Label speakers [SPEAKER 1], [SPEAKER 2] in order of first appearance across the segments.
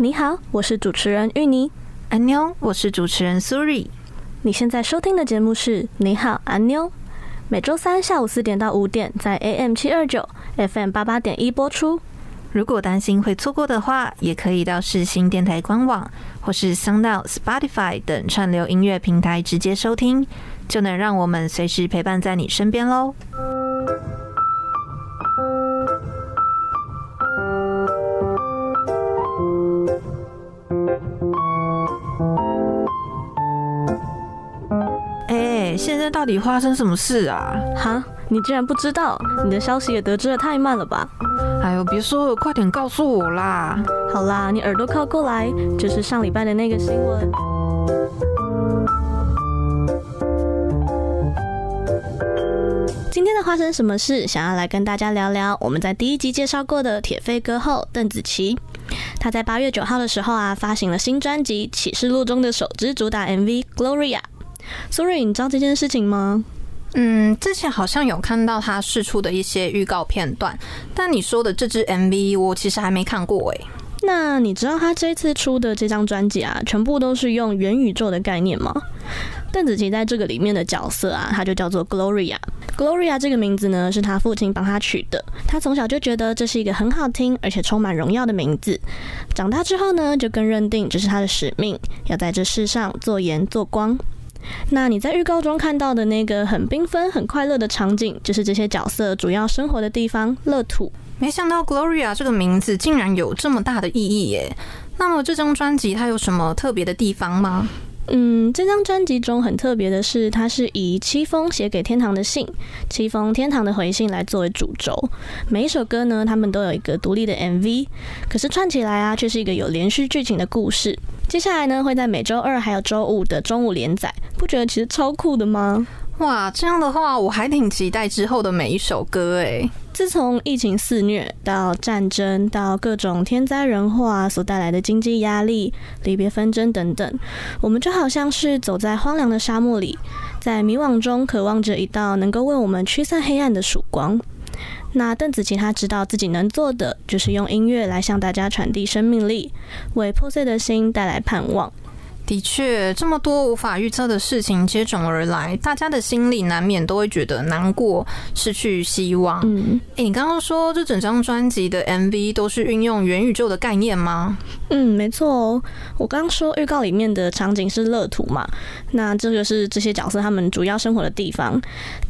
[SPEAKER 1] 你好，我是主持人芋泥。
[SPEAKER 2] 安妞，我是主持人苏瑞。
[SPEAKER 1] 你现在收听的节目是《你好，安妞》，每周三下午四点到五点在 AM 七二九 FM 八八点一播出。
[SPEAKER 2] 如果担心会错过的话，也可以到世新电台官网或是 SoundOut、Spotify 等串流音乐平台直接收听，就能让我们随时陪伴在你身边喽。现在到底发生什么事啊？
[SPEAKER 1] 哈，你竟然不知道？你的消息也得知的太慢了吧？
[SPEAKER 2] 哎呦，别说了，快点告诉我啦！
[SPEAKER 1] 好啦，你耳朵靠过来，就是上礼拜的那个新闻。今天的发生什么事？想要来跟大家聊聊我们在第一集介绍过的铁肺歌后邓紫棋。她在八月九号的时候啊，发行了新专辑《启示录》中的首支主打 MV《Gloria》。苏瑞，你知道这件事情吗？
[SPEAKER 2] 嗯，之前好像有看到他试出的一些预告片段，但你说的这支 MV 我其实还没看过诶。
[SPEAKER 1] 那你知道他这次出的这张专辑啊，全部都是用元宇宙的概念吗？邓紫棋在这个里面的角色啊，她就叫做 Gloria。Gloria 这个名字呢，是她父亲帮她取的。她从小就觉得这是一个很好听而且充满荣耀的名字。长大之后呢，就更认定这是她的使命，要在这世上做盐做光。那你在预告中看到的那个很缤纷、很快乐的场景，就是这些角色主要生活的地方——乐土。
[SPEAKER 2] 没想到 Gloria 这个名字竟然有这么大的意义耶！那么这张专辑它有什么特别的地方吗？
[SPEAKER 1] 嗯，这张专辑中很特别的是，它是以七封写给天堂的信，七封天堂的回信来作为主轴。每一首歌呢，他们都有一个独立的 MV，可是串起来啊，却是一个有连续剧情的故事。接下来呢，会在每周二还有周五的中午连载，不觉得其实超酷的吗？
[SPEAKER 2] 哇，这样的话我还挺期待之后的每一首歌诶。
[SPEAKER 1] 自从疫情肆虐，到战争，到各种天灾人祸所带来的经济压力、离别纷争等等，我们就好像是走在荒凉的沙漠里，在迷惘中渴望着一道能够为我们驱散黑暗的曙光。那邓紫棋她知道自己能做的，就是用音乐来向大家传递生命力，为破碎的心带来盼望。
[SPEAKER 2] 的确，这么多无法预测的事情接踵而来，大家的心里难免都会觉得难过、失去希望。
[SPEAKER 1] 嗯，
[SPEAKER 2] 诶，你刚刚说这整张专辑的 MV 都是运用元宇宙的概念吗？
[SPEAKER 1] 嗯，没错哦。我刚刚说预告里面的场景是乐土嘛，那这个是这些角色他们主要生活的地方。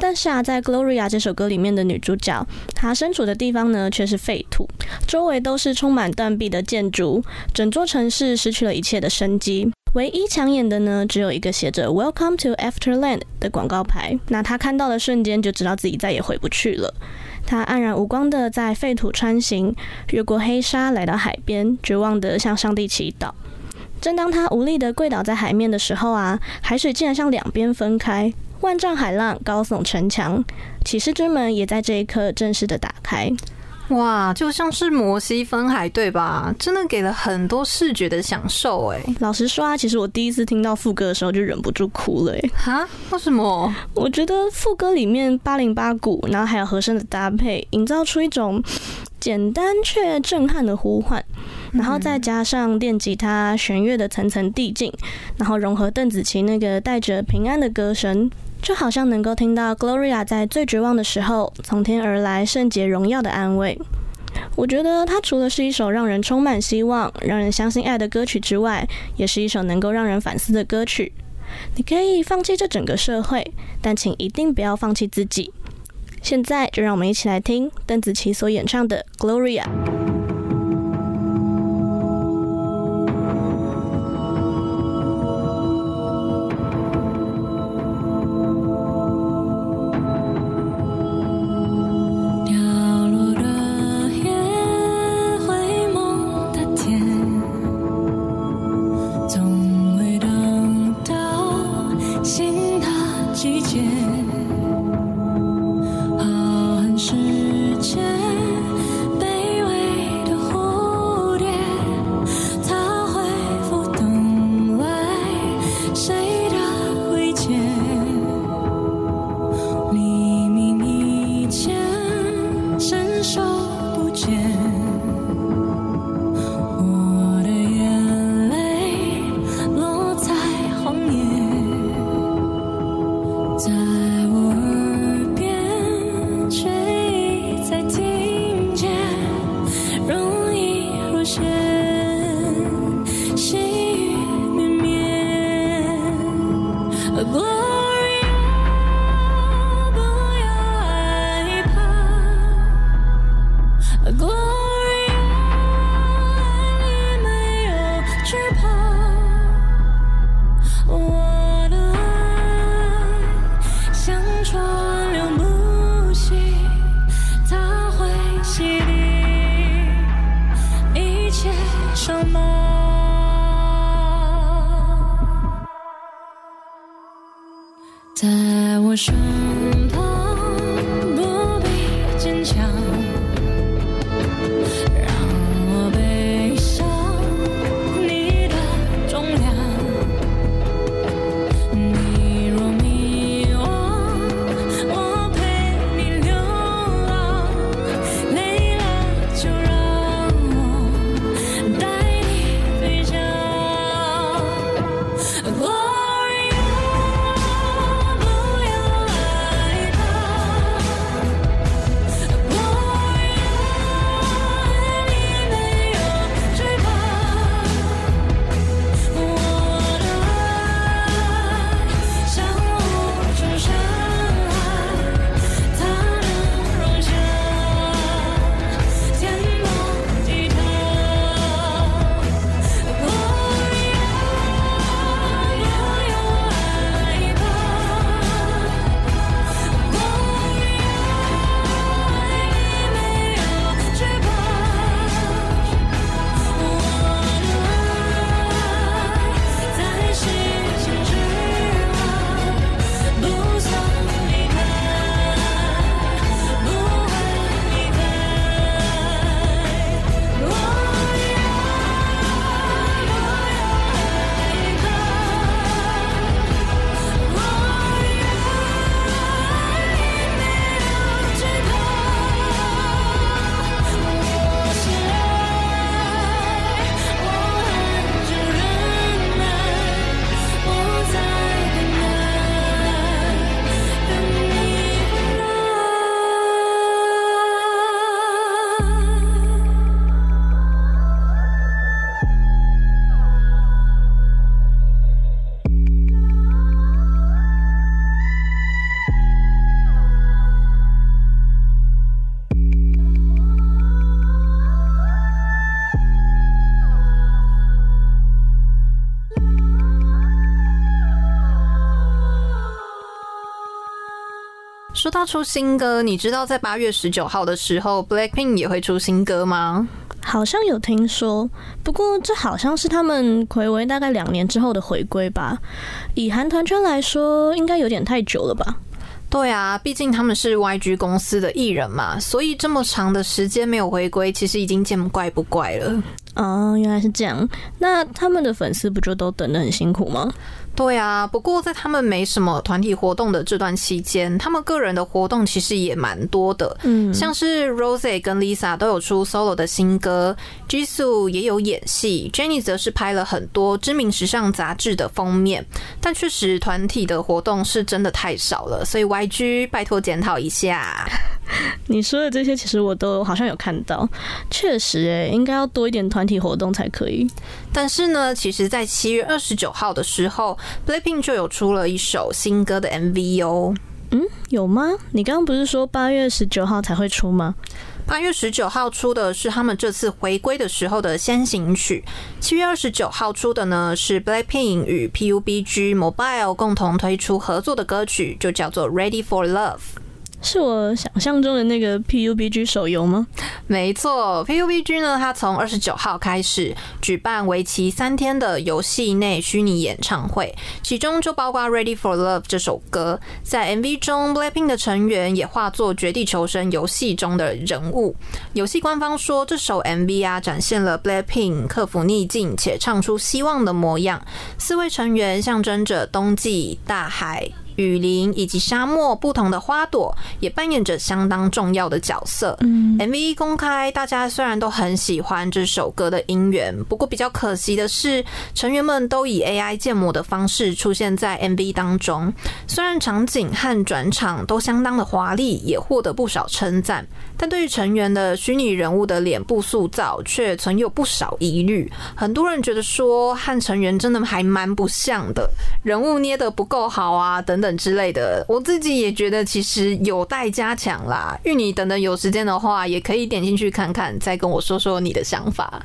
[SPEAKER 1] 但是啊，在《Gloria》这首歌里面的女主角，她身处的地方呢却是废土，周围都是充满断壁的建筑，整座城市失去了一切的生机。唯一抢眼的呢，只有一个写着 “Welcome to Afterland” 的广告牌。那他看到的瞬间，就知道自己再也回不去了。他黯然无光的在废土穿行，越过黑沙来到海边，绝望的向上帝祈祷。正当他无力的跪倒在海面的时候啊，海水竟然向两边分开，万丈海浪高耸城墙，启示之门也在这一刻正式的打开。
[SPEAKER 2] 哇，就像是摩西分海，对吧？真的给了很多视觉的享受，哎。
[SPEAKER 1] 老实说啊，其实我第一次听到副歌的时候就忍不住哭了，哎。
[SPEAKER 2] 哈？为什么？
[SPEAKER 1] 我觉得副歌里面八零八鼓，然后还有和声的搭配，营造出一种简单却震撼的呼唤。
[SPEAKER 2] 然后再
[SPEAKER 1] 加上电吉他弦乐的层层递进，然后融合邓紫棋那个带着平安的歌声，就好像能够听到 Gloria 在最绝望的时候从天而来圣洁荣耀的安慰。我觉得它除了是一首让人充满希望、让人相信爱的歌曲之外，也是一首能够让人反思的歌曲。你可以放弃这整个社会，但请一定不要放弃自己。现在就让我们一起来听邓紫棋所演唱的《Gloria》。
[SPEAKER 3] 总
[SPEAKER 2] 到出新歌，你知道在八月十九号的时候，Blackpink 也会出新歌吗？
[SPEAKER 1] 好像有听说，不过这好像是他们回违大概两年之后的回归吧。以韩团圈来说，应该有点太久了吧？
[SPEAKER 2] 对啊，毕竟他们是 YG 公司的艺人嘛，所以这么长的时间没有回归，其实已经见怪不怪了。
[SPEAKER 1] 哦，原来是这样。那他们的粉丝不就都等得很辛苦吗？
[SPEAKER 2] 对啊，不过在他们没什么团体活动的这段期间，他们个人的活动其实也蛮多的。
[SPEAKER 1] 嗯，像
[SPEAKER 2] 是 Rose 跟 Lisa 都有出 solo 的新歌，Jisoo 也有演戏，Jennie 则是拍了很多知名时尚杂志的封面。但确实团体的活动是真的太少了，所以 YG 拜托检讨一下。
[SPEAKER 1] 你说的这些，其实我都好像有看到，确实诶，应该要多一点团体活动才可以。
[SPEAKER 2] 但是呢，其实，在七月二十九号的时候，Blackpink 就有出了一首新歌的 MV 哦。
[SPEAKER 1] 嗯，有吗？你刚刚不是说八月十九号才会出吗？
[SPEAKER 2] 八月十九号出的是他们这次回归的时候的先行曲，七月二十九号出的呢是 Blackpink 与 PUBG Mobile 共同推出合作的歌曲，就叫做 Ready for Love。
[SPEAKER 1] 是我想象中的那个 PUBG 手游吗？
[SPEAKER 2] 没错，PUBG 呢，它从二十九号开始举办为期三天的游戏内虚拟演唱会，其中就包括《Ready for Love》这首歌。在 MV 中，Blackpink 的成员也化作《绝地求生》游戏中的人物。游戏官方说，这首 MV 啊，展现了 Blackpink 克服逆境且唱出希望的模样。四位成员象征着冬季、大海。雨林以及沙漠不同的花朵也扮演着相当重要的角色。
[SPEAKER 1] 嗯
[SPEAKER 2] ，MV 公开，大家虽然都很喜欢这首歌的音源，不过比较可惜的是，成员们都以 AI 建模的方式出现在 MV 当中。虽然场景和转场都相当的华丽，也获得不少称赞，但对于成员的虚拟人物的脸部塑造却存有不少疑虑。很多人觉得说，和成员真的还蛮不像的，人物捏得不够好啊，等等。等之类的，我自己也觉得其实有待加强啦。芋泥等等，有时间的话也可以点进去看看，再跟我说说你的想法。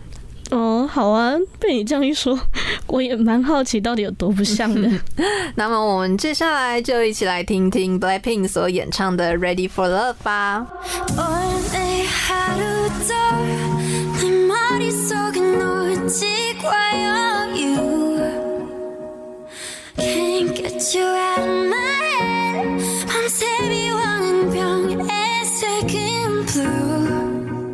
[SPEAKER 1] 哦，好啊，被你这样一说，我也蛮好奇到底有多不像的。
[SPEAKER 2] 那么我们接下来就一起来听听 BLACKPINK 所演唱的 READY FOR LOVE 吧。
[SPEAKER 4] you out of my head. Blue.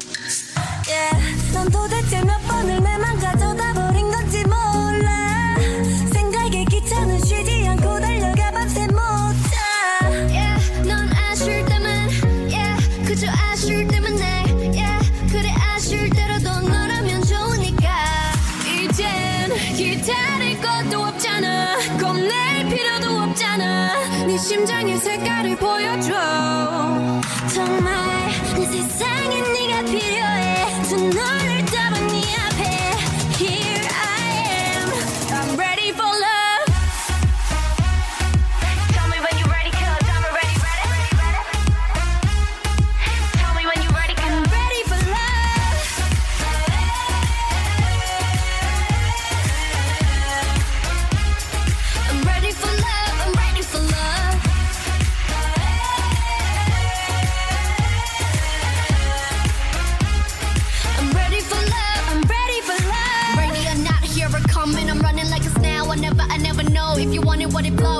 [SPEAKER 4] Yeah 난 도대체 몇 번을 심장의 색깔을 보여줘.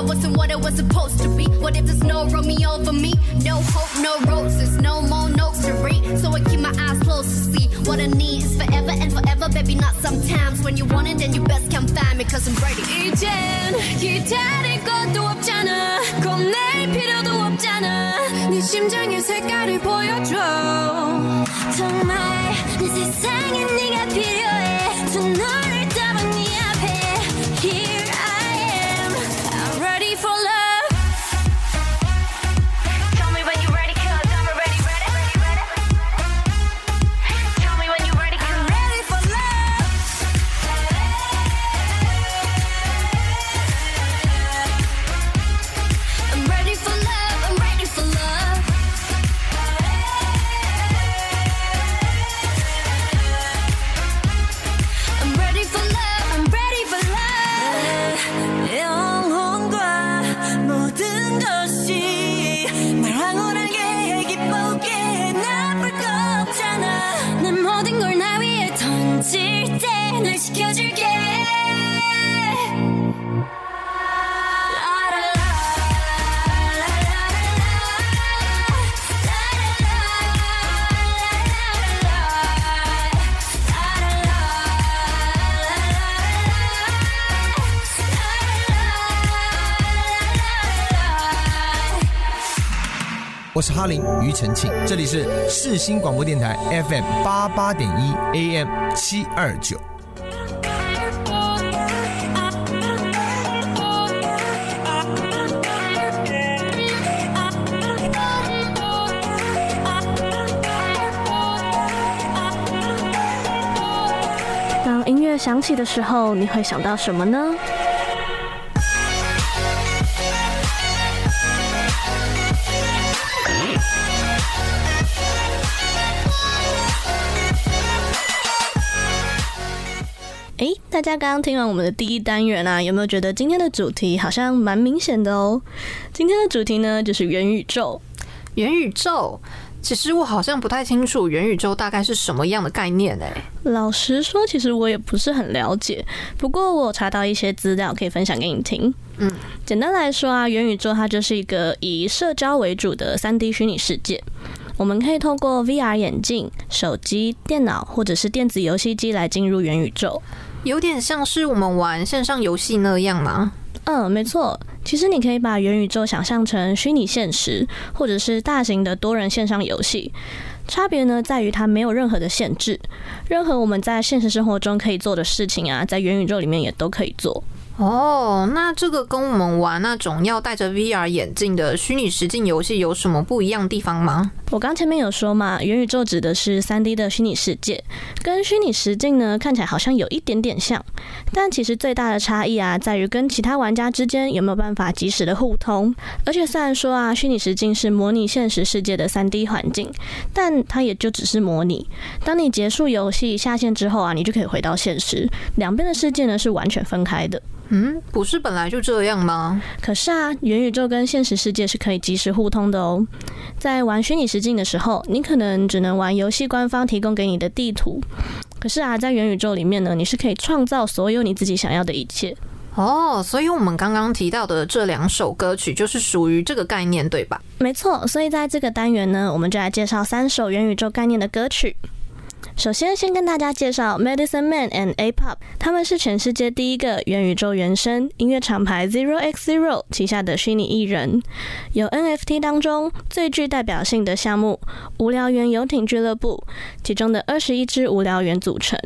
[SPEAKER 5] love wasn't what it was supposed to be. What if the snow rolled me me? No hope, no roses, no more notes to read. So I keep my eyes closed to see what I need is forever and forever, baby. Not sometimes when you want it, then you best come find me, cause I'm ready.
[SPEAKER 4] 이젠 기다릴 것도 없잖아. 겁낼 필요도 없잖아. 네 심장의 색깔을 보여줘. 정말 내 세상에 네가 필요해. Tonight.
[SPEAKER 6] 我是哈林庾澄庆，这里是世新广播电台 FM 八八点一 AM 七二九。
[SPEAKER 1] 当音乐响起的时候，你会想到什么呢？大家刚刚听完我们的第一单元啊，有没有觉得今天的主题好像蛮明显的哦？今天的主题呢，就是元宇宙。
[SPEAKER 2] 元宇宙，其实我好像不太清楚元宇宙大概是什么样的概念诶。
[SPEAKER 1] 老实说，其实我也不是很了解。不过我查到一些资料可以分享给你听。
[SPEAKER 2] 嗯，
[SPEAKER 1] 简单来说啊，元宇宙它就是一个以社交为主的三 D 虚拟世界。我们可以透过 VR 眼镜、手机、电脑或者是电子游戏机来进入元宇宙。
[SPEAKER 2] 有点像是我们玩线上游戏那样吗？
[SPEAKER 1] 嗯，没错。其实你可以把元宇宙想象成虚拟现实，或者是大型的多人线上游戏。差别呢，在于它没有任何的限制，任何我们在现实生活中可以做的事情啊，在元宇宙里面也都可以做。
[SPEAKER 2] 哦，那这个跟我们玩那种要戴着 VR 眼镜的虚拟实境游戏有什么不一样地方吗？
[SPEAKER 1] 我刚前面有说嘛，元宇宙指的是 3D 的虚拟世界，跟虚拟实境呢看起来好像有一点点像，但其实最大的差异啊，在于跟其他玩家之间有没有办法及时的互通。而且虽然说啊，虚拟实境是模拟现实世界的 3D 环境，但它也就只是模拟。当你结束游戏下线之后啊，你就可以回到现实，两边的世界呢是完全分开的。
[SPEAKER 2] 嗯，不是本来就这样吗？
[SPEAKER 1] 可是啊，元宇宙跟现实世界是可以及时互通的哦。在玩虚拟实境的时候，你可能只能玩游戏官方提供给你的地图。可是啊，在元宇宙里面呢，你是可以创造所有你自己想要的一切。
[SPEAKER 2] 哦，所以我们刚刚提到的这两首歌曲就是属于这个概念，对吧？
[SPEAKER 1] 没错，所以在这个单元呢，我们就来介绍三首元宇宙概念的歌曲。首先，先跟大家介绍 Medicine Man and A-Pop，他们是全世界第一个元宇宙原声音乐厂牌 Zero X Zero 旗下的虚拟艺人，有 NFT 当中最具代表性的项目“无聊猿游艇俱乐部”其中的二十一只无聊猿组成，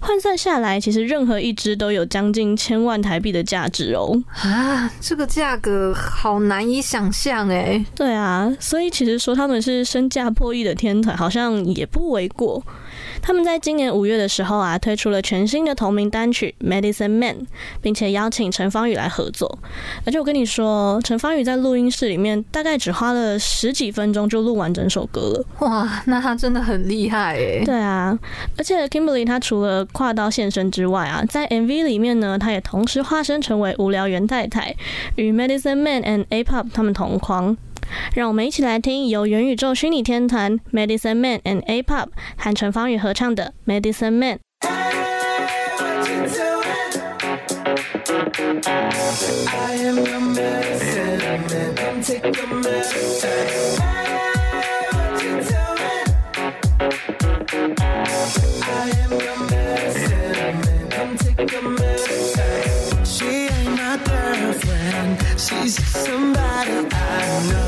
[SPEAKER 1] 换算下来，其实任何一只都有将近千万台币的价值哦。
[SPEAKER 2] 啊，这个价格好难以想象哎。
[SPEAKER 1] 对啊，所以其实说他们是身价破亿的天团，好像也不为过。他们在今年五月的时候啊，推出了全新的同名单曲《Medicine Man》，并且邀请陈芳宇来合作。而且我跟你说，陈芳宇在录音室里面大概只花了十几分钟就录完整首歌了。
[SPEAKER 2] 哇，那他真的很厉害诶。对
[SPEAKER 1] 啊，而且 Kimberly 他除了跨刀现身之外啊，在 MV 里面呢，他也同时化身成为无聊猿太太，与 Medicine Man and A-Pop 他们同框。让我们一起来听由元宇宙虚拟天团 Medicine Man and A Pop 和陈方宇合唱的 Medicine Man。
[SPEAKER 7] I am your medicine man. Take your medicine. She ain't my girlfriend. She's somebody I know.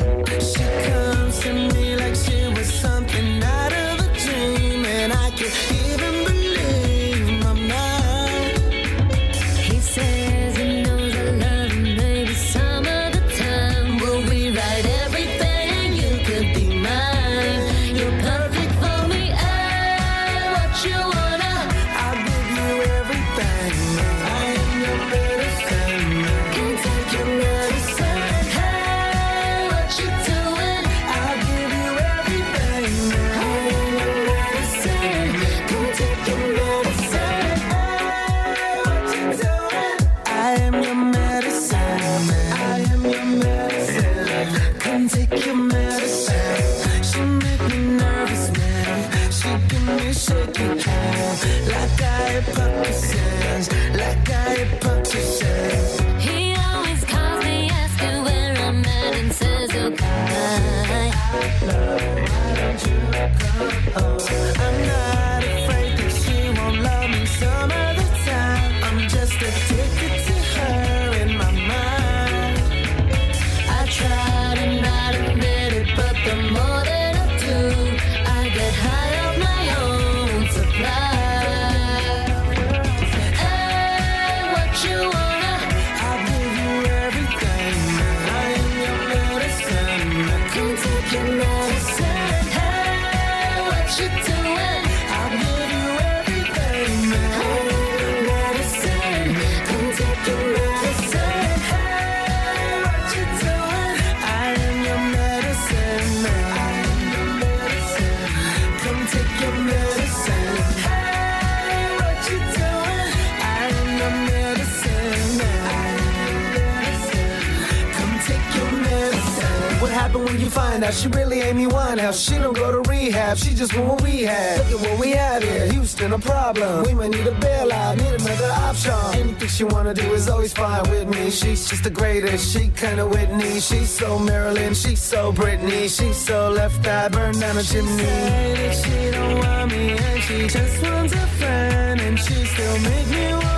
[SPEAKER 7] She's the greatest. She kinda Whitney. She's so Marilyn. She's so Britney. She's so left eye burn down a chimney. She said that she don't want me and she just wants a friend and she still make me wanna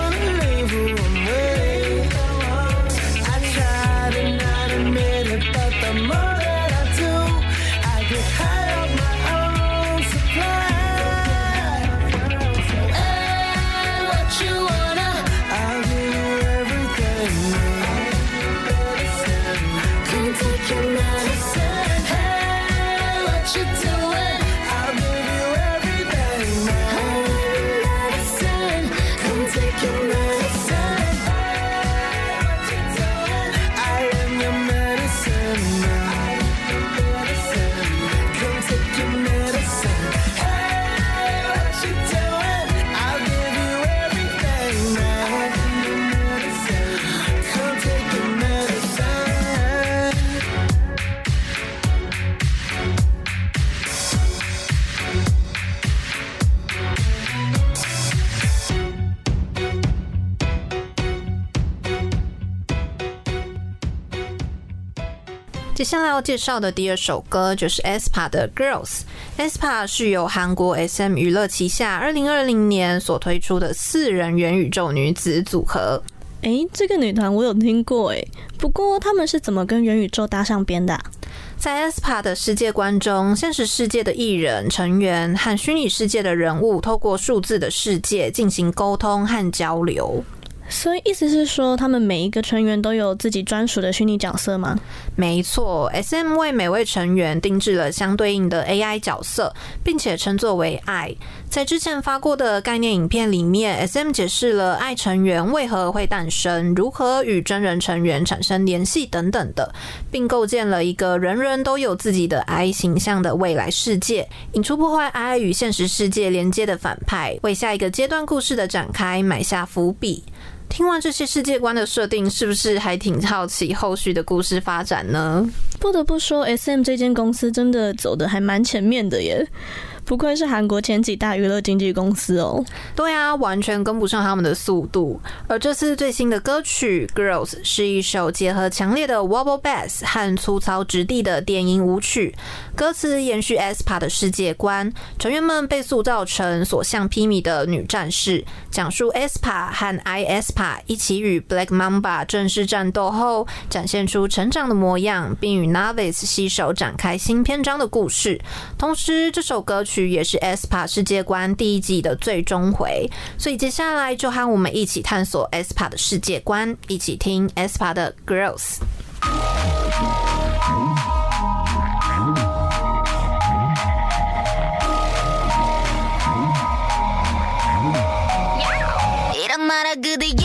[SPEAKER 2] 下来要介绍的第二首歌就是 aespa 的 Girls。aespa 是由韩国 SM 娱乐旗下二零二零年所推出的四人元宇宙女子组合。
[SPEAKER 1] 诶，这个女团我有听过诶，不过他们是怎么跟元宇宙搭上边的啊？
[SPEAKER 2] 在 aespa 的世界观中，现实世界的艺人成员和虚拟世界的人物透过数字的世界进行沟通和交流。
[SPEAKER 1] 所以意思是说，他们每一个成员都有自己专属的虚拟角色吗？
[SPEAKER 2] 没错，SM 为每位成员定制了相对应的 AI 角色，并且称作为爱。在之前发过的概念影片里面，SM 解释了爱成员为何会诞生，如何与真人成员产生联系等等的，并构建了一个人人都有自己的爱形象的未来世界，引出破坏爱与现实世界连接的反派，为下一个阶段故事的展开埋下伏笔。听完这些世界观的设定，是不是还挺好奇后续的故事发展呢？
[SPEAKER 1] 不得不说，SM 这间公司真的走得还蛮前面的耶。不愧是韩国前几大娱乐经纪公司哦。
[SPEAKER 2] 对啊，完全跟不上他们的速度。而这次最新的歌曲《Girls》是一首结合强烈的 Wobble Bass 和粗糙质地的电音舞曲，歌词延续 SPA 的世界观，成员们被塑造成所向披靡的女战士，讲述 SPA 和 ISPA 一起与 Black Mamba 正式战斗后，展现出成长的模样，并与 Novice 携手展开新篇章的故事。同时，这首歌曲。也是 SPA 世界观第一季的最终回，所以接下来就和我们一起探索 SPA 的世界观，一起听 SPA 的 Girls。
[SPEAKER 8] Goodie.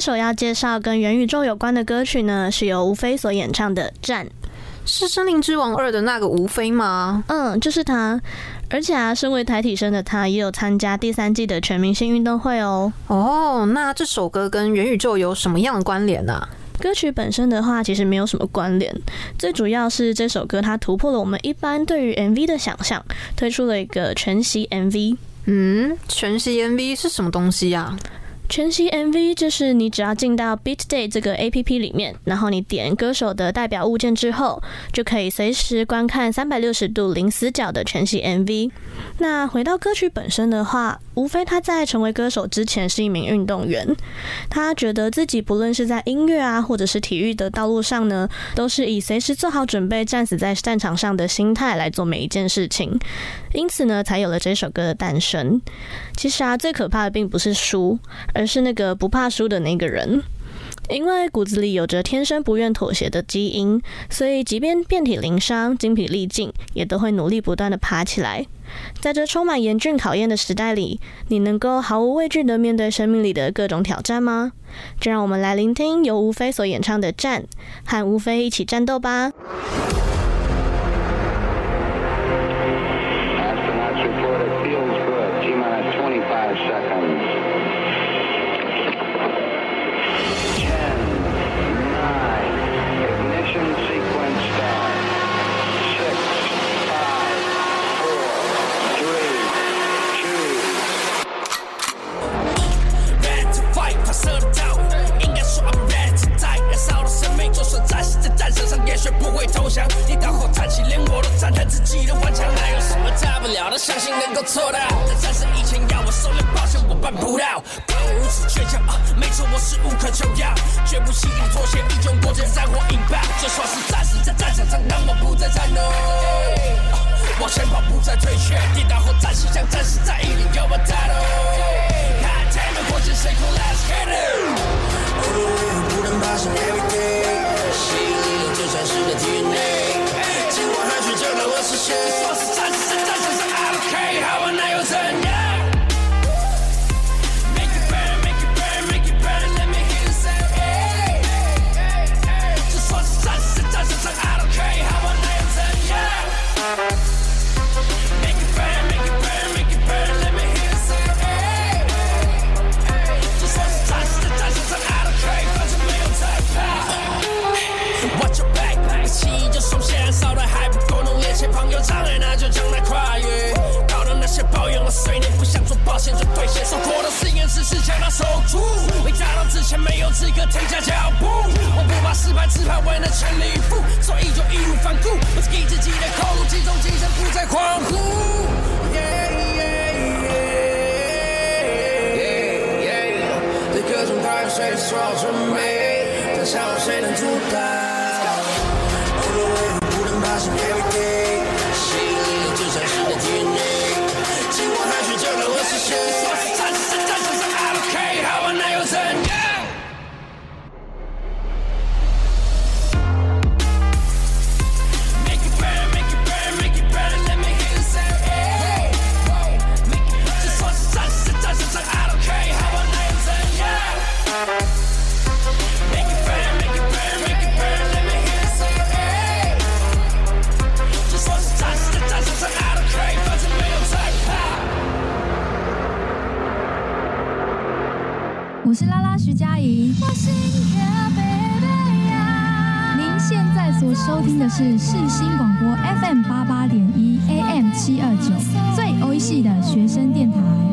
[SPEAKER 1] 三首要介绍跟元宇宙有关的歌曲呢，是由吴飞所演唱的《战》，
[SPEAKER 2] 是《森林之王二》的那个吴飞吗？
[SPEAKER 1] 嗯，就是他。而且啊，身为台体生的他，也有参加第三季的全明星运动会哦。
[SPEAKER 2] 哦，那这首歌跟元宇宙有什么样的关联呢、啊？
[SPEAKER 1] 歌曲本身的话，其实没有什么关联，最主要是这首歌它突破了我们一般对于 MV 的想象，推出了一个全息 MV。
[SPEAKER 2] 嗯，全息 MV 是什么东西呀、啊？
[SPEAKER 1] 全息 MV 就是你只要进到 BeatDay 这个 APP 里面，然后你点歌手的代表物件之后，就可以随时观看三百六十度零死角的全息 MV。那回到歌曲本身的话，无非他在成为歌手之前是一名运动员，他觉得自己不论是在音乐啊，或者是体育的道路上呢，都是以随时做好准备战死在战场上的心态来做每一件事情，因此呢，才有了这首歌的诞生。其实啊，最可怕的并不是输。而是那个不怕输的那个人，因为骨子里有着天生不愿妥协的基因，所以即便遍体鳞伤、精疲力尽，也都会努力不断地爬起来。在这充满严峻考验的时代里，你能够毫无畏惧地面对生命里的各种挑战吗？就让我们来聆听由吴飞所演唱的《战》，和吴飞一起战斗吧。
[SPEAKER 9] 血不会投降。你大后站起，连我都赞叹自己的顽强。哪有什么大不了的？相信能够做到。在战胜以前，要我受累，抱歉，我办不到。怪我如此倔强啊！没错，我是无可救药，绝不轻易妥协，依旧过着战火引爆。就算是战死在战场上，当我不再战斗。往前跑，不再退却。跌倒后，战士将战士在一里有我带路。看天的火箭升空，Let's get it。孤独永不能罢休，Every day，新。展示的 dna 尽管汗水浇呢我是谁我是战神战神之 archive 好吧那又怎样 make it burn make it burn make it burn let me hear you say 就算是战神战 i don't care make it burn make it burn make it burn let me hear you say 就是战战 i don't care 反正没有我障碍，那就将它跨越。搞的那些抱怨和碎念，不想做抱歉，就兑现。说过的誓言，只是将它守住。没达到之前，没有资格停下脚步。我不怕失败，只怕为了全力以赴，所以就义无反顾。我只给自己的口集，中精神，不再恍惚。Yeah, yeah, yeah. 各种排水，所有准备，但想午谁能阻挡？
[SPEAKER 10] 是拉拉徐佳莹。您现在所收听的是世新广播 FM 八八点一 AM 七二九最欧系的学生电台。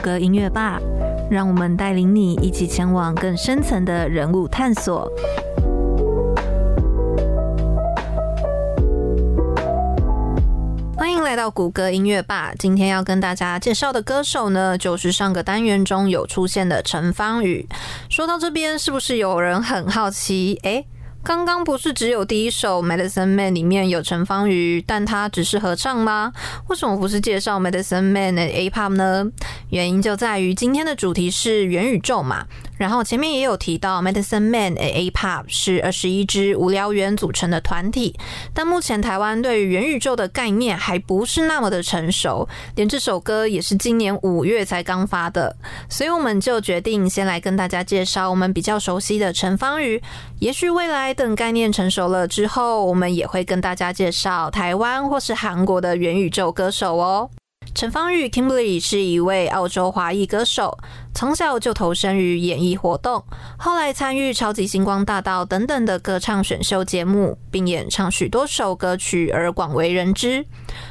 [SPEAKER 2] 歌音乐吧，让我们带领你一起前往更深层的人物探索。欢迎来到谷歌音乐吧，今天要跟大家介绍的歌手呢，就是上个单元中有出现的陈芳语。说到这边，是不是有人很好奇？诶刚刚不是只有第一首《Medicine Man》里面有陈芳瑜，但他只是合唱吗？为什么不是介绍《Medicine Man》的 A-pop 呢？原因就在于今天的主题是元宇宙嘛。然后前面也有提到，Medicine Man 的 A-pop 是二十一支无聊猿组成的团体，但目前台湾对于元宇宙的概念还不是那么的成熟，连这首歌也是今年五月才刚发的，所以我们就决定先来跟大家介绍我们比较熟悉的陈芳瑜。也许未来等概念成熟了之后，我们也会跟大家介绍台湾或是韩国的元宇宙歌手哦。陈芳语 Kimberly 是一位澳洲华裔歌手。从小就投身于演艺活动，后来参与《超级星光大道》等等的歌唱选秀节目，并演唱许多首歌曲而广为人知。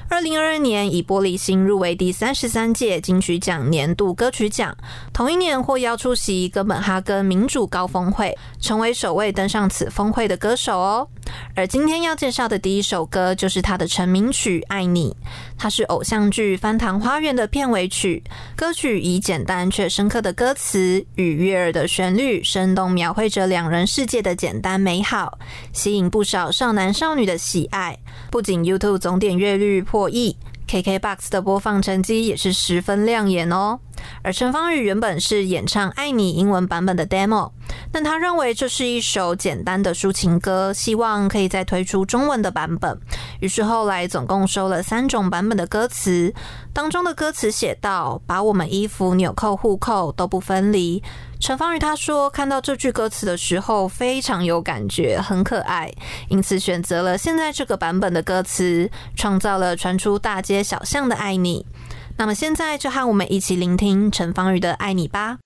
[SPEAKER 2] 二零二二年以《玻璃心》入围第三十三届金曲奖年度歌曲奖，同一年获邀出席哥本哈根民主高峰会，成为首位登上此峰会的歌手哦。而今天要介绍的第一首歌就是他的成名曲《爱你》，它是偶像剧《翻糖花园》的片尾曲，歌曲以简单却深刻的歌词与悦耳的旋律，生动描绘着两人世界的简单美好，吸引不少少男少女的喜爱。不仅 YouTube 总点阅率破亿。KKBOX 的播放成绩也是十分亮眼哦。而陈芳语原本是演唱《爱你》英文版本的 demo，但他认为这是一首简单的抒情歌，希望可以再推出中文的版本。于是后来总共收了三种版本的歌词，当中的歌词写道：“把我们衣服纽扣互扣都不分离。”陈芳语他说，看到这句歌词的时候非常有感觉，很可爱，因此选择了现在这个版本的歌词，创造了传出大街小巷的爱你。那么现在就和我们一起聆听陈芳语的《爱你》吧。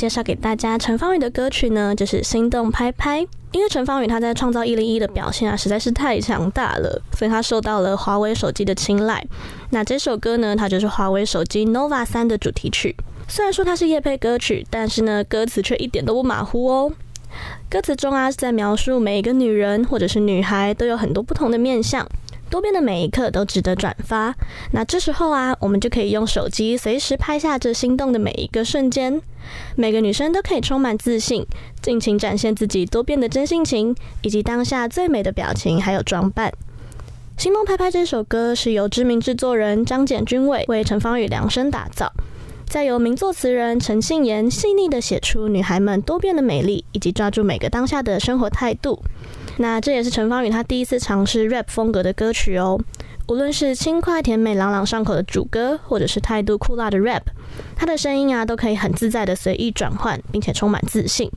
[SPEAKER 1] 介绍给大家陈芳语的歌曲呢，就是《心动拍拍》。因为陈芳语她在创造一零一的表现啊，实在是太强大了，所以她受到了华为手机的青睐。那这首歌呢，它就是华为手机 Nova 三的主题曲。虽然说它是夜配歌曲，但是呢，歌词却一点都不马虎哦。歌词中啊，是在描述每一个女人或者是女孩都有很多不同的面相。多变的每一刻都值得转发。那这时候啊，我们就可以用手机随时拍下这心动的每一个瞬间。每个女生都可以充满自信，尽情展现自己多变的真性情，以及当下最美的表情还有装扮。《心动拍拍》这首歌是由知名制作人张简君伟为陈芳语量身打造，再由名作词人陈信妍细腻地写出女孩们多变的美丽，以及抓住每个当下的生活态度。那这也是陈芳语他第一次尝试 rap 风格的歌曲哦。无论是轻快甜美、朗朗上口的主歌，或者是态度酷辣的 rap，他的声音啊都可以很自在的随意转换，并且充满自信。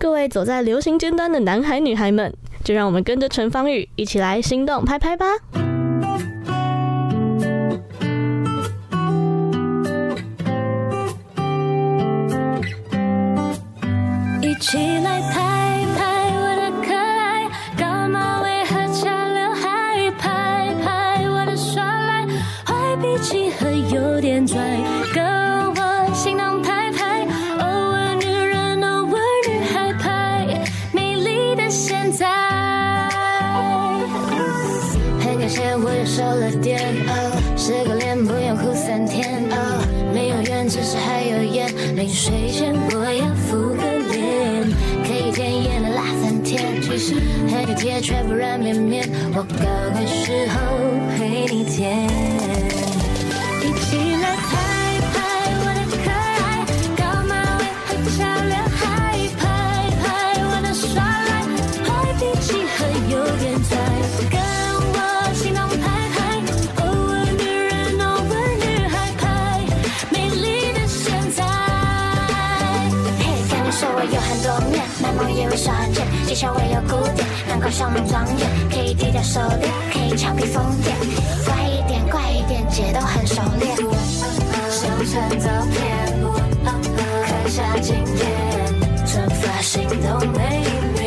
[SPEAKER 1] 各位走在流行尖端的男孩女孩们，就让我们跟着陈芳语一起来心动拍拍吧！
[SPEAKER 3] 一起来点哦，失个恋不用哭三天哦。没有怨，只是还有烟。临睡前我要敷个脸，可以甜也能辣。三天其实很体贴，全部软绵绵。我高怪时候陪你甜，一起来。
[SPEAKER 4] 甜。技巧唯有古典，能够笑容庄严，可以低调收敛，可以俏皮疯癫，乖一点怪一点，姐都很熟练。
[SPEAKER 3] 上传照片，看下今天，转发心动没变。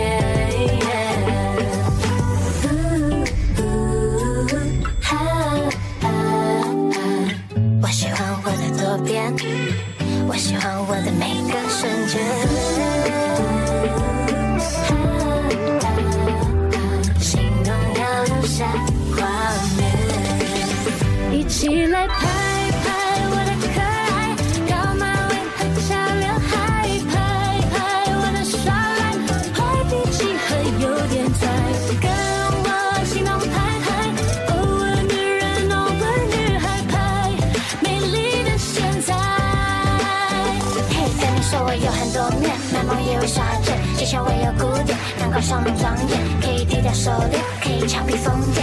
[SPEAKER 4] 我喜欢我的多变，我喜欢我的每个
[SPEAKER 3] 瞬间。
[SPEAKER 4] 贱，技巧唯有古典，能够笑容庄严，可以低调收敛，可以俏皮疯癫，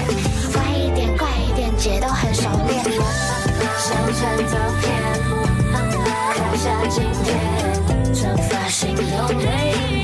[SPEAKER 4] 乖一点怪一点，姐都很熟练。
[SPEAKER 3] 上传照片，刻下今天，转发心动每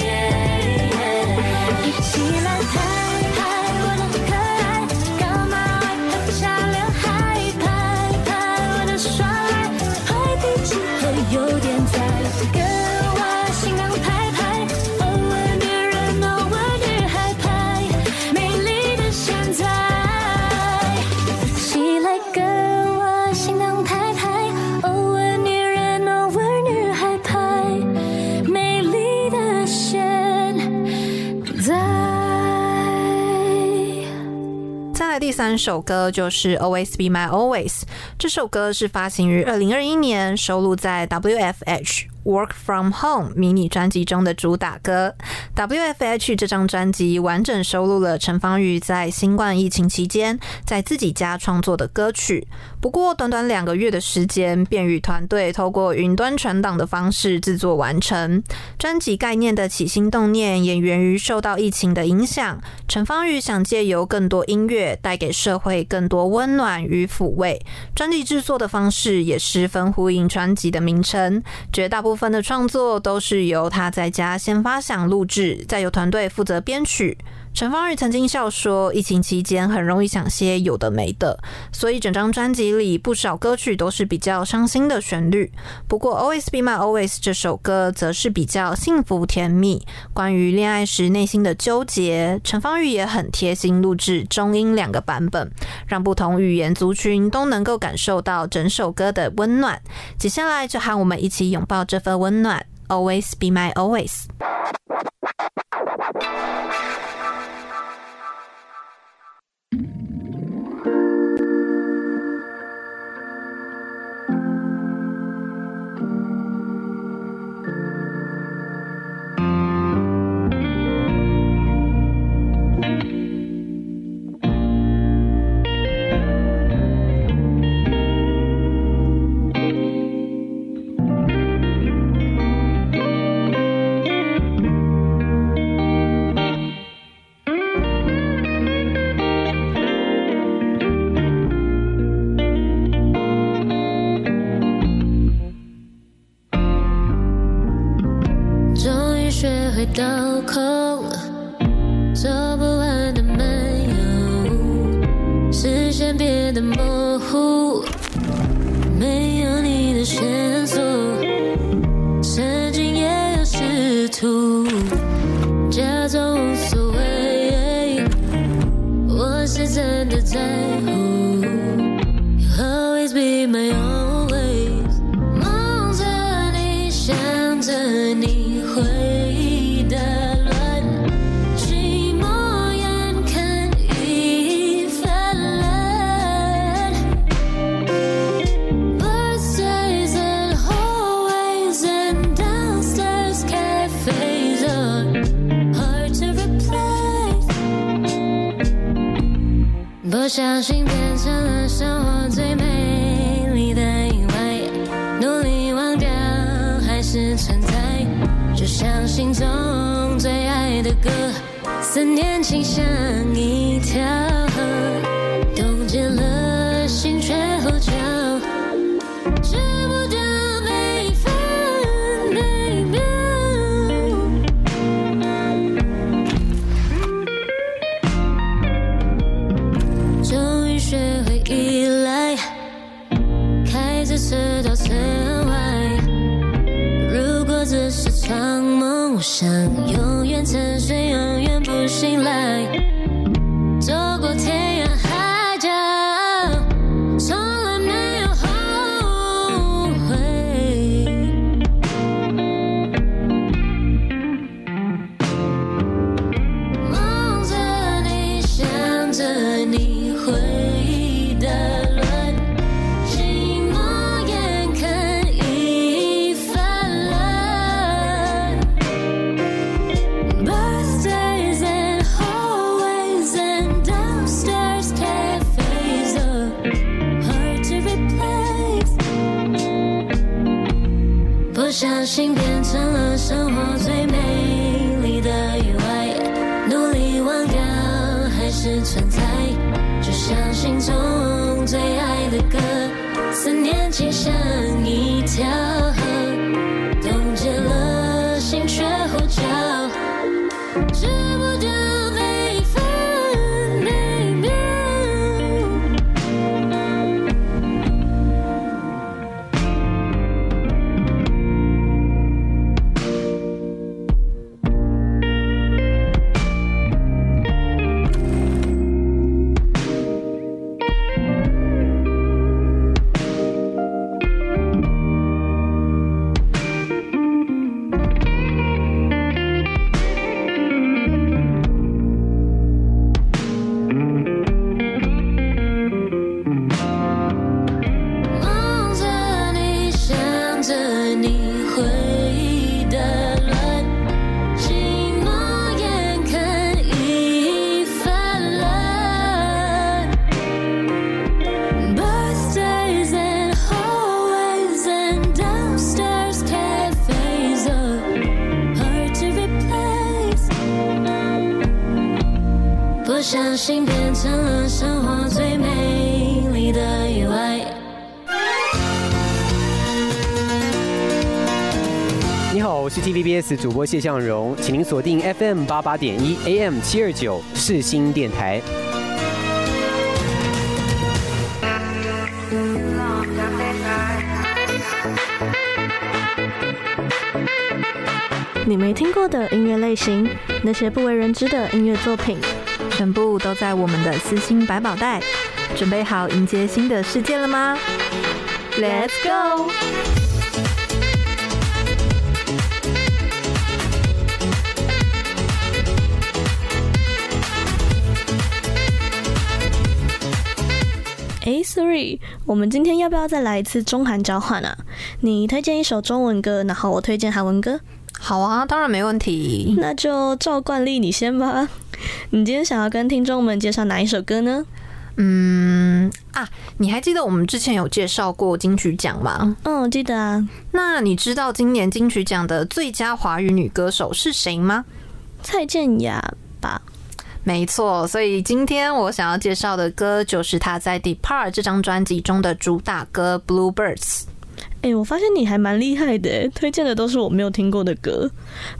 [SPEAKER 2] 首歌就是 Always Be My Always，这首歌是发行于二零二一年，收录在 WFH。Work from Home 迷你专辑中的主打歌，WFH 这张专辑完整收录了陈芳语在新冠疫情期间在自己家创作的歌曲。不过短短两个月的时间，便与团队透过云端传档的方式制作完成。专辑概念的起心动念也源于受到疫情的影响，陈芳语想借由更多音乐带给社会更多温暖与抚慰。专辑制作的方式也十分呼应专辑的名称，绝大部分。部分的创作都是由他在家先发想录制，再由团队负责编曲。陈芳玉曾经笑说，疫情期间很容易想些有的没的，所以整张专辑里不少歌曲都是比较伤心的旋律。不过《Always Be My Always》这首歌则是比较幸福甜蜜，关于恋爱时内心的纠结。陈芳玉也很贴心录制中英两个版本，让不同语言族群都能够感受到整首歌的温暖。接下来就和我们一起拥抱这份温暖，《Always Be My Always》。
[SPEAKER 3] 的模糊，没有你的线索，曾经也有试图假装无所谓，我是真的在。小心变成了生活最美丽的意外努力忘掉还是存在就像心中最爱的歌思念请像一条。心变成了生活最美丽的意外，努力忘掉还是存在，就像心中最爱的歌，思念情像一条。
[SPEAKER 11] 是主播谢向荣，请您锁定 FM 八八点一 AM 七二九世新电台。
[SPEAKER 1] 你没听过的音乐类型，那些不为人知的音乐作品，
[SPEAKER 2] 全部都在我们的私心百宝袋。准备好迎接新的世界了吗？Let's go！
[SPEAKER 1] 哎，Siri，我们今天要不要再来一次中韩交换啊？你推荐一首中文歌，然后我推荐韩文歌。
[SPEAKER 2] 好啊，当然没问题。
[SPEAKER 1] 那就照惯例，你先吧。你今天想要跟听众们介绍哪一首歌呢？
[SPEAKER 2] 嗯啊，你还记得我们之前有介绍过金曲奖吗？
[SPEAKER 1] 嗯，记得啊。
[SPEAKER 2] 那你知道今年金曲奖的最佳华语女歌手是谁吗？
[SPEAKER 1] 蔡健雅吧。
[SPEAKER 2] 没错，所以今天我想要介绍的歌就是他在《Depart》这张专辑中的主打歌《Bluebirds》。
[SPEAKER 1] 哎、我发现你还蛮厉害的，推荐的都是我没有听过的歌。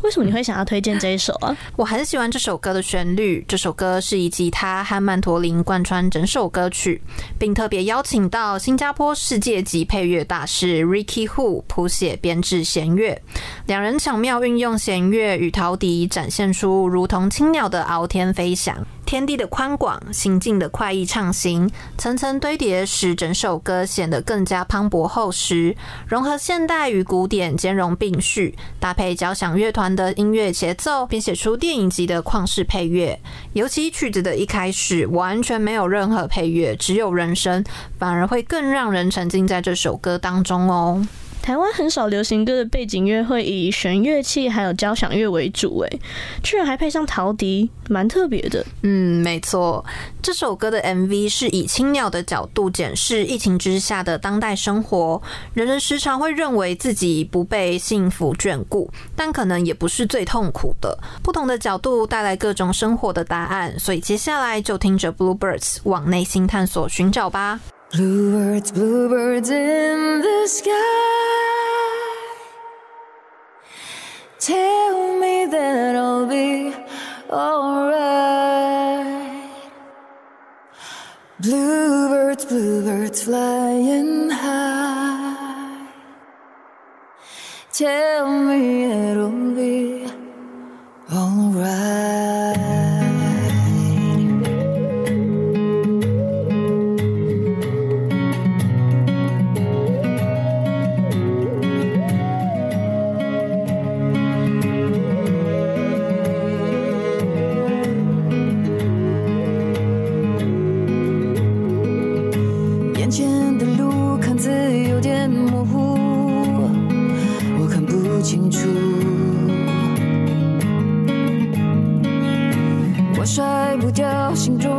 [SPEAKER 1] 为什么你会想要推荐这一首啊？
[SPEAKER 2] 我很喜欢这首歌的旋律，这首歌是以吉他和曼陀林贯穿整首歌曲，并特别邀请到新加坡世界级配乐大师 Ricky Hu 谱写编制弦乐，两人巧妙运用弦乐与陶笛，展现出如同青鸟的翱天飞翔。天地的宽广，行进的快意畅行，层层堆叠使整首歌显得更加磅礴厚实。融合现代与古典兼容并蓄，搭配交响乐团的音乐节奏，并写出电影级的旷世配乐。尤其曲子的一开始完全没有任何配乐，只有人声，反而会更让人沉浸在这首歌当中哦。
[SPEAKER 1] 台湾很少流行歌的背景乐会以弦乐器还有交响乐为主，诶，居然还配上陶笛，蛮特别的。
[SPEAKER 2] 嗯，没错，这首歌的 MV 是以青鸟的角度检视疫情之下的当代生活。人人时常会认为自己不被幸福眷顾，但可能也不是最痛苦的。不同的角度带来各种生活的答案，所以接下来就听着 Bluebirds 往内心探索寻找吧。
[SPEAKER 7] Bluebirds, bluebirds in the sky. Tell me that I'll be alright. Bluebirds, bluebirds flying high. Tell me it'll be alright. 绝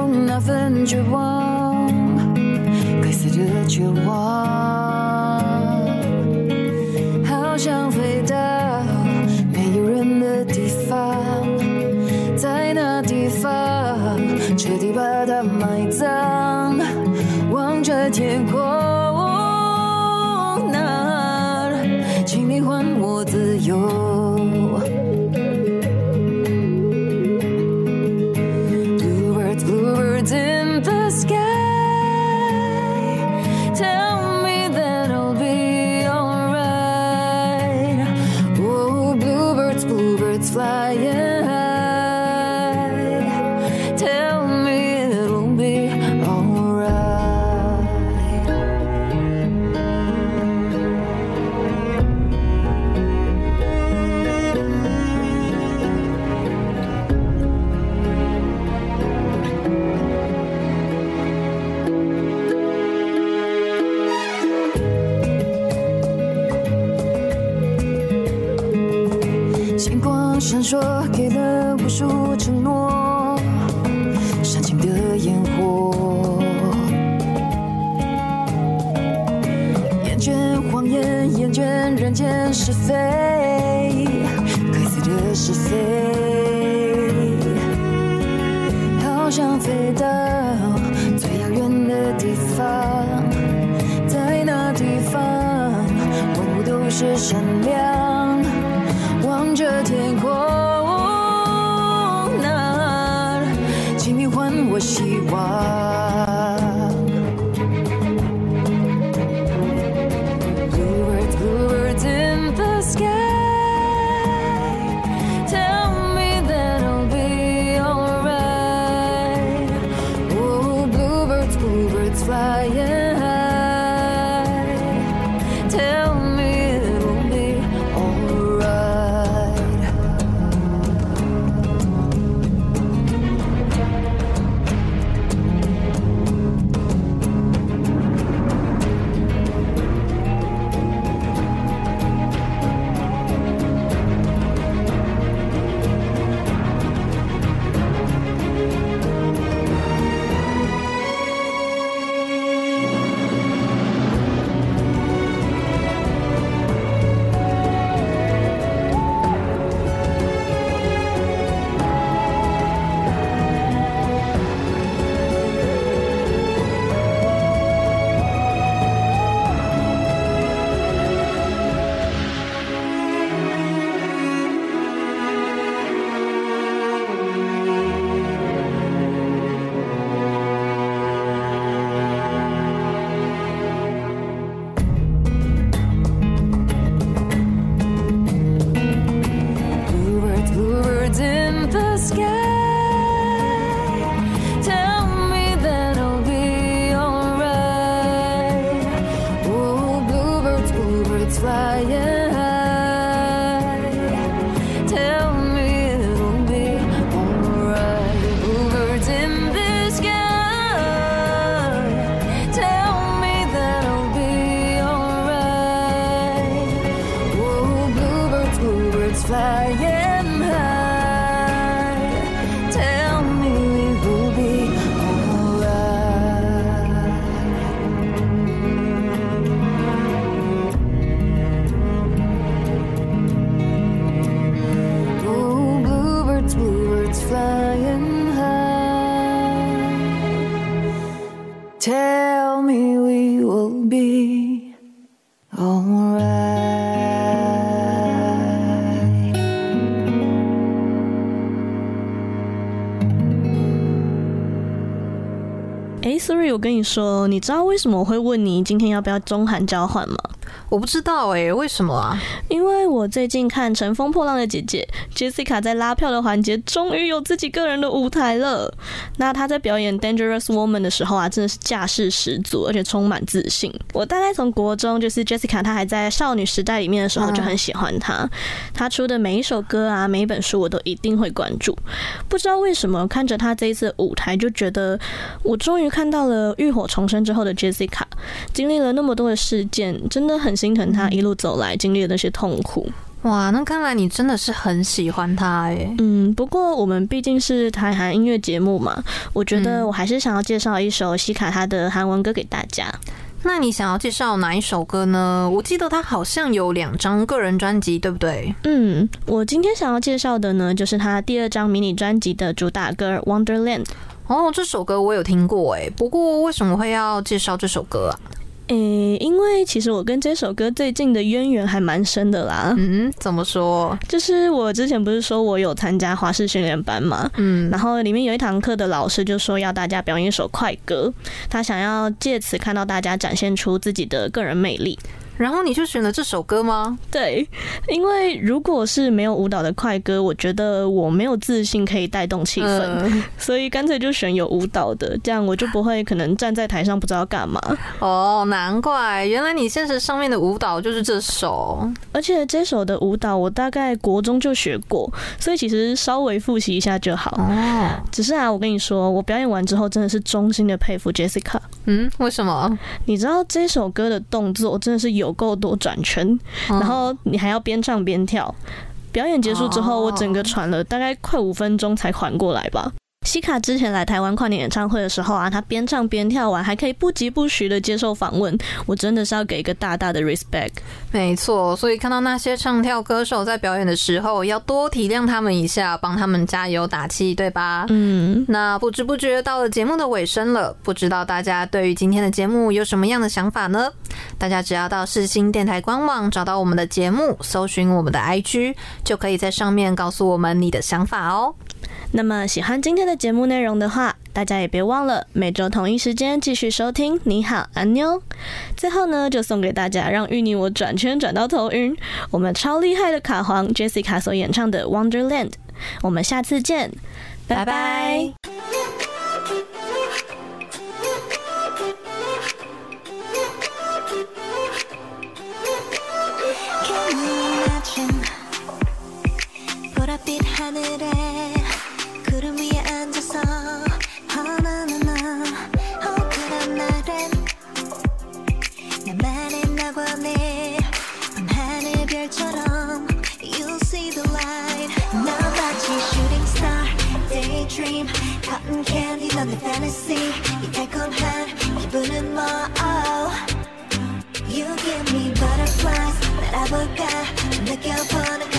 [SPEAKER 7] flying. 结束承诺，煽情的烟火，厌倦谎言，厌倦人间是非，该死的是非，好想飞到最遥远的地方，在那地方，梦都是闪亮。我
[SPEAKER 1] 我跟你说，你知道为什么我会问你今天要不要中韩交换吗？
[SPEAKER 2] 我不知道哎、为什么啊？
[SPEAKER 1] 我最近看《乘风破浪的姐姐》，Jessica 在拉票的环节终于有自己个人的舞台了。那她在表演《Dangerous Woman》的时候啊，真的是架势十足，而且充满自信。我大概从国中就是 Jessica，她还在少女时代里面的时候就很喜欢她。她出的每一首歌啊，每一本书我都一定会关注。不知道为什么，看着她这一次舞台，就觉得我终于看到了浴火重生之后的 Jessica，经历了那么多的事件，真的很。心疼她一路走来经历的那些痛苦，
[SPEAKER 2] 哇！那看来你真的是很喜欢他哎。
[SPEAKER 1] 嗯，不过我们毕竟是台韩音乐节目嘛，我觉得我还是想要介绍一首西卡他的韩文歌给大家。
[SPEAKER 2] 那你想要介绍哪一首歌呢？我记得他好像有两张个人专辑，对不对？
[SPEAKER 1] 嗯，我今天想要介绍的呢，就是他第二张迷你专辑的主打歌《Wonderland》。
[SPEAKER 2] 哦，这首歌我有听过哎，不过为什么会要介绍这首歌啊？
[SPEAKER 1] 诶、欸，因为其实我跟这首歌最近的渊源还蛮深的啦。
[SPEAKER 2] 嗯，怎么说？
[SPEAKER 1] 就是我之前不是说我有参加华视训练班嘛，
[SPEAKER 2] 嗯，然
[SPEAKER 1] 后里面有一堂课的老师就说要大家表演一首快歌，他想要借此看到大家展现出自己的个人魅力。
[SPEAKER 2] 然后你就选了这首歌吗？
[SPEAKER 1] 对，因为如果是没有舞蹈的快歌，我觉得我没有自信可以带动气氛，嗯、所以干脆就选有舞蹈的，这样我就不会可能站在台上不知道干嘛。
[SPEAKER 2] 哦，难怪，原来你现实上面的舞蹈就是这首，
[SPEAKER 1] 而且这首的舞蹈我大概国中就学过，所以其实稍微复习一下就好。
[SPEAKER 2] 哦，
[SPEAKER 1] 只是啊，我跟你说，我表演完之后真的是衷心的佩服 Jessica。
[SPEAKER 2] 嗯，为什么？
[SPEAKER 1] 你知道这首歌的动作真的是有。有够多转圈，
[SPEAKER 2] 然后
[SPEAKER 1] 你还要边唱边跳。表演结束之后，我整个喘了大概快五分钟才缓过来吧。西卡之前来台湾跨年演唱会的时候啊，他边唱边跳完，还可以不疾不徐的接受访问，我真的是要给一个大大的 respect。
[SPEAKER 2] 没错，所以看到那些唱跳歌手在表演的时候，要多体谅他们一下，帮他们加油打气，对吧？
[SPEAKER 1] 嗯，
[SPEAKER 2] 那不知不觉到了节目的尾声了，不知道大家对于今天的节目有什么样的想法呢？大家只要到世新电台官网找到我们的节目，搜寻我们的 IG，就可以在上面告诉我们你的想法哦。
[SPEAKER 1] 那么喜欢今天的节目内容的话，大家也别忘了每周同一时间继续收听。你好，安妞。最后呢，就送给大家让芋泥我转圈转到头晕，我们超厉害的卡皇 Jessica 所演唱的《Wonderland》。我们下次见，拜拜。
[SPEAKER 4] fantasy 이 달콤한 기분은 뭐 You give me butterflies 날아볼까 느껴보는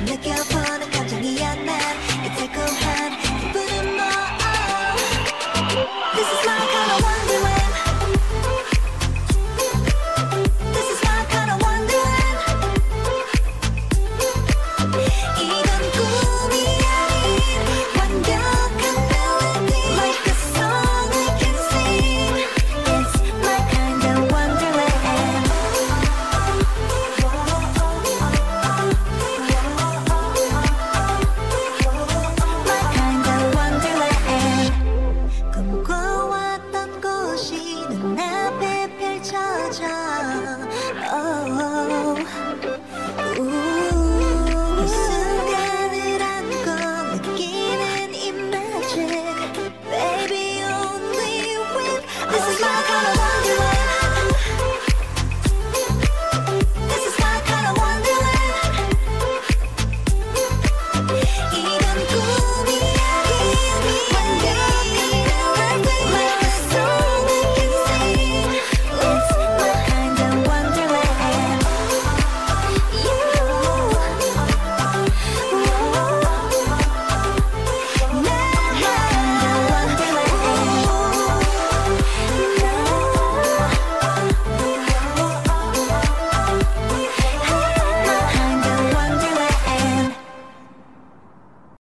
[SPEAKER 4] 난 느껴보는 감정이야 난 이 달콤한 기분은 뭐 oh. This is my